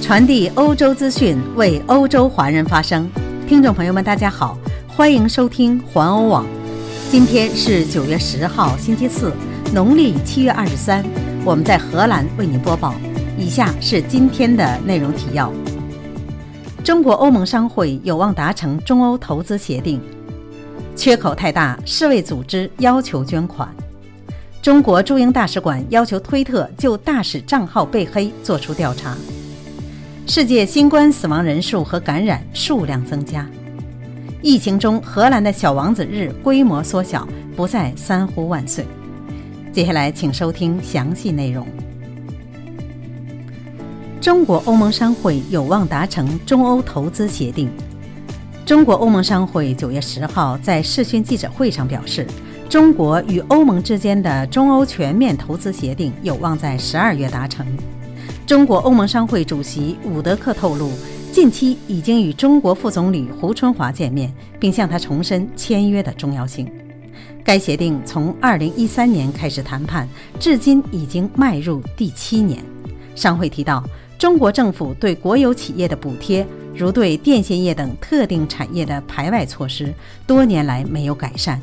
传递欧洲资讯，为欧洲华人发声。听众朋友们，大家好，欢迎收听环欧网。今天是九月十号，星期四，农历七月二十三。我们在荷兰为您播报。以下是今天的内容提要：中国欧盟商会有望达成中欧投资协定，缺口太大，世卫组织要求捐款。中国驻英大使馆要求推特就大使账号被黑做出调查。世界新冠死亡人数和感染数量增加。疫情中，荷兰的小王子日规模缩小，不再三呼万岁。接下来，请收听详细内容。中国欧盟商会有望达成中欧投资协定。中国欧盟商会九月十号在视讯记者会上表示。中国与欧盟之间的中欧全面投资协定有望在十二月达成。中国欧盟商会主席伍德克透露，近期已经与中国副总理胡春华见面，并向他重申签约的重要性。该协定从二零一三年开始谈判，至今已经迈入第七年。商会提到，中国政府对国有企业的补贴，如对电信业等特定产业的排外措施，多年来没有改善。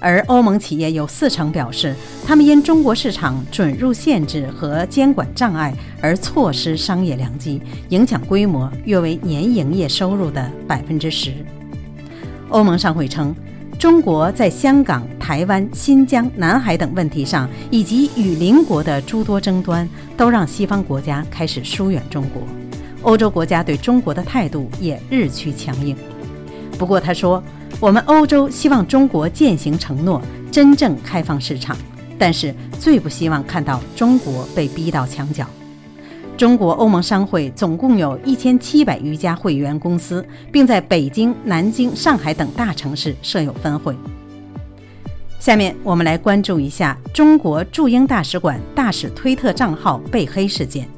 而欧盟企业有四成表示，他们因中国市场准入限制和监管障碍而错失商业良机，影响规模约为年营业收入的百分之十。欧盟商会称，中国在香港、台湾、新疆、南海等问题上，以及与邻国的诸多争端，都让西方国家开始疏远中国。欧洲国家对中国的态度也日趋强硬。不过，他说。我们欧洲希望中国践行承诺，真正开放市场，但是最不希望看到中国被逼到墙角。中国欧盟商会总共有一千七百余家会员公司，并在北京、南京、上海等大城市设有分会。下面我们来关注一下中国驻英大使馆大使推特账号被黑事件。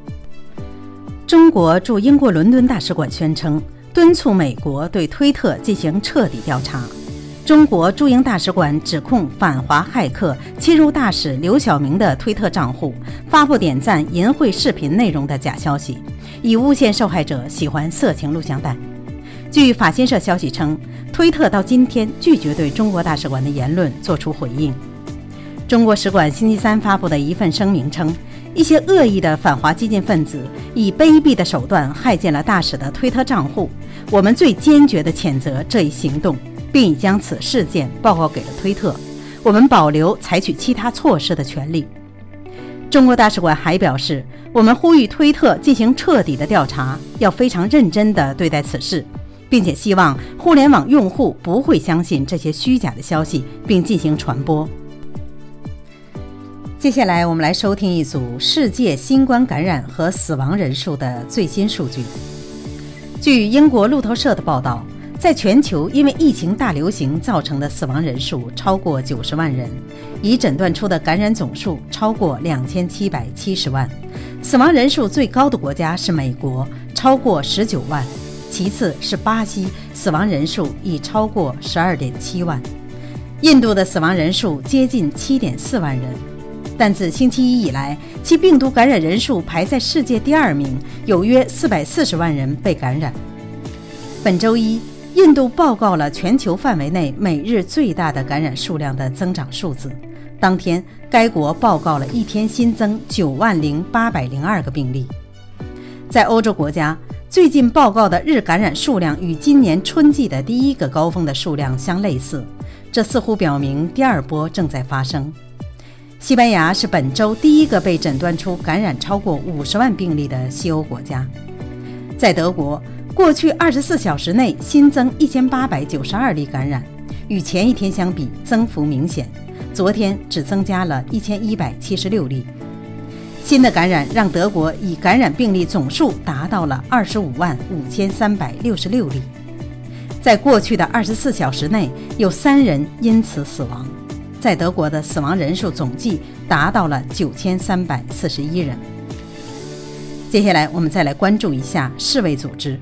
中国驻英国伦敦大使馆宣称。敦促美国对推特进行彻底调查。中国驻英大使馆指控反华骇客侵入大使刘晓明的推特账户，发布点赞淫秽视频内容的假消息，以诬陷受害者喜欢色情录像带。据法新社消息称，推特到今天拒绝对中国大使馆的言论作出回应。中国使馆星期三发布的一份声明称。一些恶意的反华激进分子以卑鄙的手段害进了大使的推特账户，我们最坚决地谴责这一行动，并已将此事件报告给了推特。我们保留采取其他措施的权利。中国大使馆还表示，我们呼吁推特进行彻底的调查，要非常认真地对待此事，并且希望互联网用户不会相信这些虚假的消息，并进行传播。接下来，我们来收听一组世界新冠感染和死亡人数的最新数据。据英国路透社的报道，在全球因为疫情大流行造成的死亡人数超过九十万人，已诊断出的感染总数超过两千七百七十万。死亡人数最高的国家是美国，超过十九万；其次是巴西，死亡人数已超过十二点七万。印度的死亡人数接近七点四万人。但自星期一以来，其病毒感染人数排在世界第二名，有约四百四十万人被感染。本周一，印度报告了全球范围内每日最大的感染数量的增长数字。当天，该国报告了一天新增九万零八百零二个病例。在欧洲国家，最近报告的日感染数量与今年春季的第一个高峰的数量相类似，这似乎表明第二波正在发生。西班牙是本周第一个被诊断出感染超过五十万病例的西欧国家。在德国，过去二十四小时内新增一千八百九十二例感染，与前一天相比增幅明显。昨天只增加了一千一百七十六例。新的感染让德国已感染病例总数达到了二十五万五千三百六十六例。在过去的二十四小时内，有三人因此死亡。在德国的死亡人数总计达到了九千三百四十一人。接下来，我们再来关注一下世卫组织。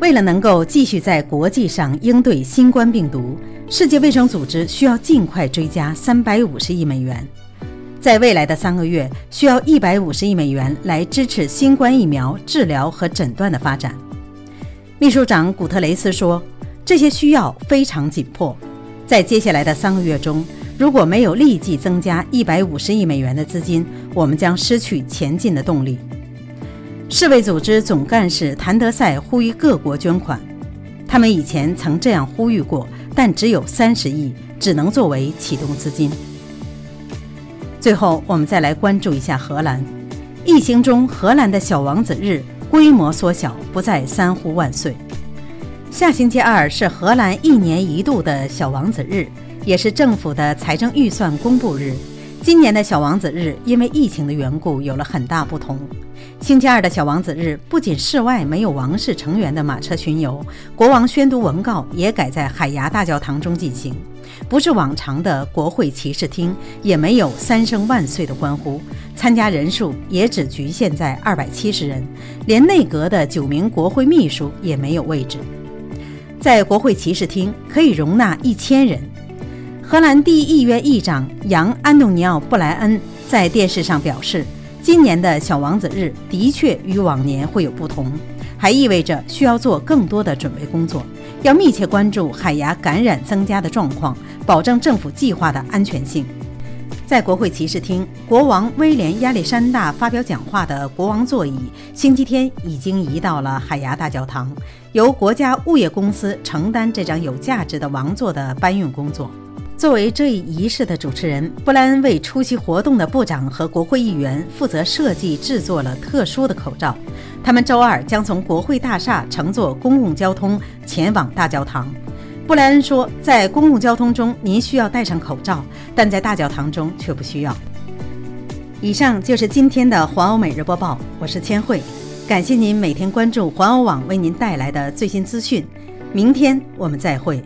为了能够继续在国际上应对新冠病毒，世界卫生组织需要尽快追加三百五十亿美元。在未来的三个月，需要一百五十亿美元来支持新冠疫苗治疗和诊断的发展。秘书长古特雷斯说：“这些需要非常紧迫，在接下来的三个月中，如果没有立即增加一百五十亿美元的资金，我们将失去前进的动力。”世卫组织总干事谭德赛呼吁各国捐款，他们以前曾这样呼吁过，但只有三十亿，只能作为启动资金。最后，我们再来关注一下荷兰。疫情中，荷兰的小王子日规模缩小，不再三呼万岁。下星期二是荷兰一年一度的小王子日，也是政府的财政预算公布日。今年的小王子日因为疫情的缘故有了很大不同。星期二的小王子日不仅室外没有王室成员的马车巡游，国王宣读文告也改在海牙大教堂中进行。不是往常的国会骑士厅，也没有三声万岁的欢呼，参加人数也只局限在二百七十人，连内阁的九名国会秘书也没有位置。在国会骑士厅可以容纳一千人。荷兰第一议院议长杨安东尼奥·布莱恩在电视上表示，今年的小王子日的确与往年会有不同，还意味着需要做更多的准备工作。要密切关注海牙感染增加的状况，保证政府计划的安全性。在国会骑士厅，国王威廉亚历山大发表讲话的国王座椅，星期天已经移到了海牙大教堂，由国家物业公司承担这张有价值的王座的搬运工作。作为这一仪式的主持人，布莱恩为出席活动的部长和国会议员负责设计制作了特殊的口罩。他们周二将从国会大厦乘坐公共交通前往大教堂。布莱恩说：“在公共交通中，您需要戴上口罩，但在大教堂中却不需要。”以上就是今天的环欧每日播报，我是千惠，感谢您每天关注环欧网为您带来的最新资讯。明天我们再会。